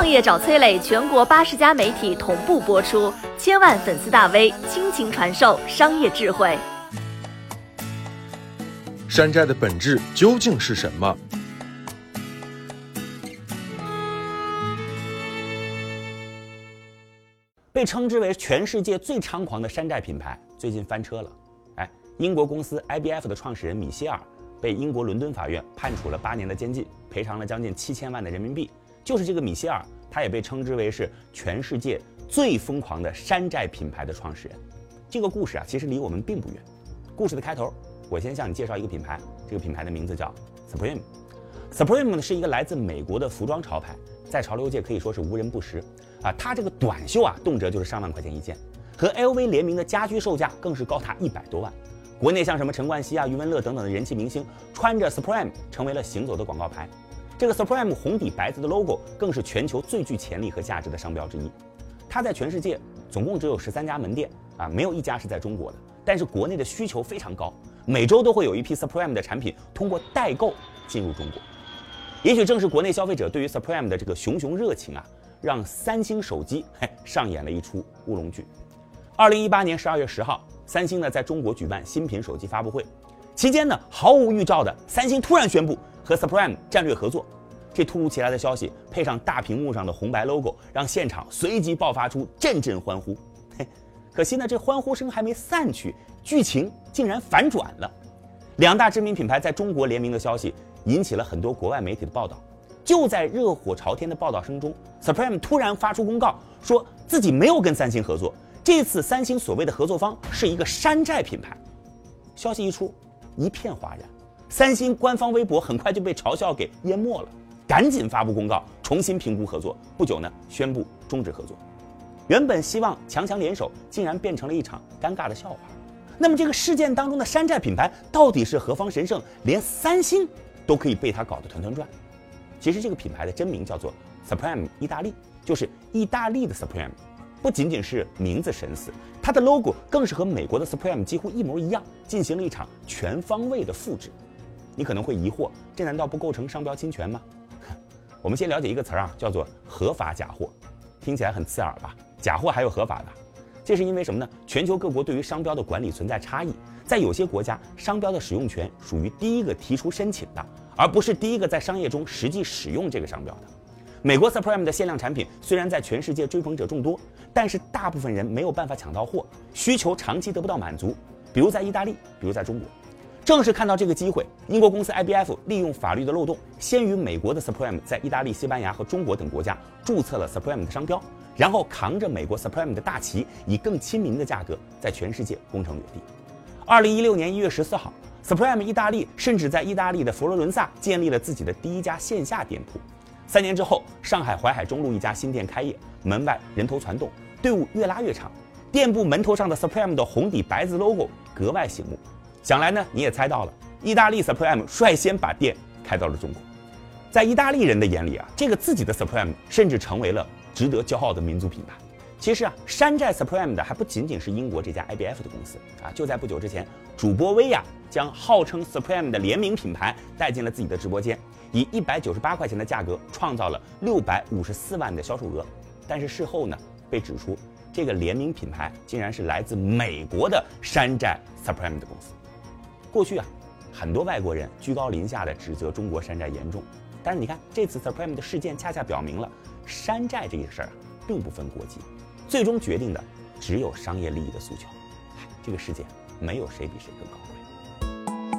创业找崔磊，全国八十家媒体同步播出，千万粉丝大 V 倾情传授商业智慧。山寨的本质究竟是什么？被称之为全世界最猖狂的山寨品牌，最近翻车了。哎，英国公司 IBF 的创始人米歇尔被英国伦敦法院判处了八年的监禁，赔偿了将近七千万的人民币。就是这个米歇尔，他也被称之为是全世界最疯狂的山寨品牌的创始人。这个故事啊，其实离我们并不远。故事的开头。我先向你介绍一个品牌，这个品牌的名字叫 Supreme。Supreme 呢是一个来自美国的服装潮牌，在潮流界可以说是无人不识啊。它这个短袖啊，动辄就是上万块钱一件，和 LV 联名的家居售价更是高达一百多万。国内像什么陈冠希啊、余文乐等等的人气明星，穿着 Supreme 成为了行走的广告牌。这个 Supreme 红底白字的 logo 更是全球最具潜力和价值的商标之一。它在全世界总共只有十三家门店啊，没有一家是在中国的。但是国内的需求非常高。每周都会有一批 Supreme 的产品通过代购进入中国，也许正是国内消费者对于 Supreme 的这个熊熊热情啊，让三星手机嘿上演了一出乌龙剧。二零一八年十二月十号，三星呢在中国举办新品手机发布会，期间呢毫无预兆的，三星突然宣布和 Supreme 战略合作。这突如其来的消息配上大屏幕上的红白 logo，让现场随即爆发出阵阵欢呼。嘿，可惜呢这欢呼声还没散去。剧情竟然反转了，两大知名品牌在中国联名的消息引起了很多国外媒体的报道。就在热火朝天的报道声中，Supreme 突然发出公告，说自己没有跟三星合作。这次三星所谓的合作方是一个山寨品牌。消息一出，一片哗然，三星官方微博很快就被嘲笑给淹没了，赶紧发布公告，重新评估合作。不久呢，宣布终止合作。原本希望强强联手，竟然变成了一场尴尬的笑话。那么这个事件当中的山寨品牌到底是何方神圣？连三星都可以被他搞得团团转。其实这个品牌的真名叫做 Supreme 意大利，就是意大利的 Supreme。不仅仅是名字神似，它的 logo 更是和美国的 Supreme 几乎一模一样，进行了一场全方位的复制。你可能会疑惑，这难道不构成商标侵权吗？我们先了解一个词儿啊，叫做合法假货，听起来很刺耳吧？假货还有合法的？这是因为什么呢？全球各国对于商标的管理存在差异，在有些国家，商标的使用权属于第一个提出申请的，而不是第一个在商业中实际使用这个商标的。美国 Supreme 的限量产品虽然在全世界追捧者众多，但是大部分人没有办法抢到货，需求长期得不到满足。比如在意大利，比如在中国，正是看到这个机会，英国公司 IBF 利用法律的漏洞，先于美国的 Supreme 在意大利、西班牙和中国等国家注册了 Supreme 的商标。然后扛着美国 Supreme 的大旗，以更亲民的价格在全世界攻城略地。二零一六年一月十四号，Supreme 意大利甚至在意大利的佛罗伦萨建立了自己的第一家线下店铺。三年之后，上海淮海中路一家新店开业，门外人头攒动，队伍越拉越长。店铺门头上的 Supreme 的红底白字 logo 格外醒目。想来呢，你也猜到了，意大利 Supreme 率先把店开到了中国。在意大利人的眼里啊，这个自己的 Supreme 甚至成为了。值得骄傲的民族品牌。其实啊，山寨 Supreme 的还不仅仅是英国这家 IBF 的公司啊。就在不久之前，主播薇娅将号称 Supreme 的联名品牌带进了自己的直播间，以一百九十八块钱的价格创造了六百五十四万的销售额。但是事后呢，被指出这个联名品牌竟然是来自美国的山寨 Supreme 的公司。过去啊，很多外国人居高临下的指责中国山寨严重，但是你看这次 Supreme 的事件恰恰表明了。山寨这个事儿啊，并不分国籍，最终决定的只有商业利益的诉求。这个世界没有谁比谁更高贵。